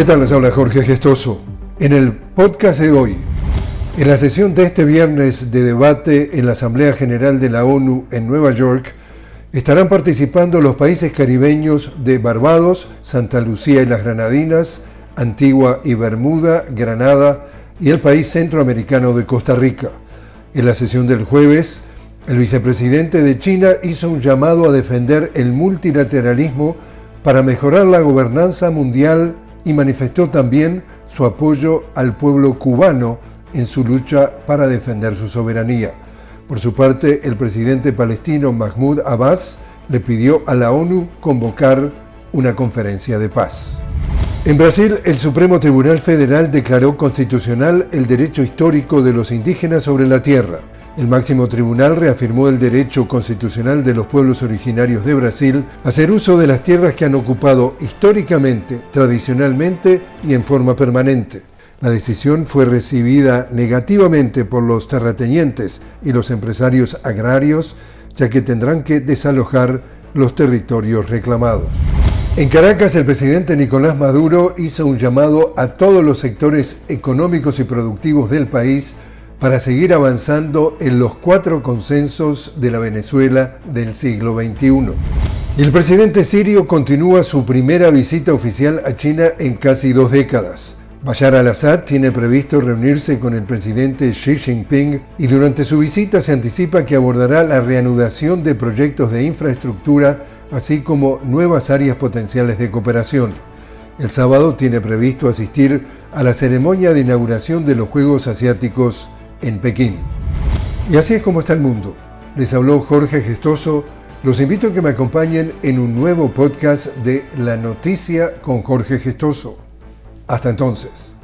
¿Qué tal? Les habla Jorge Gestoso. En el podcast de hoy, en la sesión de este viernes de debate en la Asamblea General de la ONU en Nueva York, estarán participando los países caribeños de Barbados, Santa Lucía y las Granadinas, Antigua y Bermuda, Granada y el país centroamericano de Costa Rica. En la sesión del jueves, el vicepresidente de China hizo un llamado a defender el multilateralismo para mejorar la gobernanza mundial y manifestó también su apoyo al pueblo cubano en su lucha para defender su soberanía. Por su parte, el presidente palestino Mahmoud Abbas le pidió a la ONU convocar una conferencia de paz. En Brasil, el Supremo Tribunal Federal declaró constitucional el derecho histórico de los indígenas sobre la tierra. El máximo tribunal reafirmó el derecho constitucional de los pueblos originarios de Brasil a hacer uso de las tierras que han ocupado históricamente, tradicionalmente y en forma permanente. La decisión fue recibida negativamente por los terratenientes y los empresarios agrarios, ya que tendrán que desalojar los territorios reclamados. En Caracas, el presidente Nicolás Maduro hizo un llamado a todos los sectores económicos y productivos del país para seguir avanzando en los cuatro consensos de la Venezuela del siglo XXI. el presidente sirio continúa su primera visita oficial a China en casi dos décadas. Bashar al-Assad tiene previsto reunirse con el presidente Xi Jinping y durante su visita se anticipa que abordará la reanudación de proyectos de infraestructura, así como nuevas áreas potenciales de cooperación. El sábado tiene previsto asistir a la ceremonia de inauguración de los Juegos Asiáticos en Pekín. Y así es como está el mundo. Les habló Jorge Gestoso. Los invito a que me acompañen en un nuevo podcast de La Noticia con Jorge Gestoso. Hasta entonces.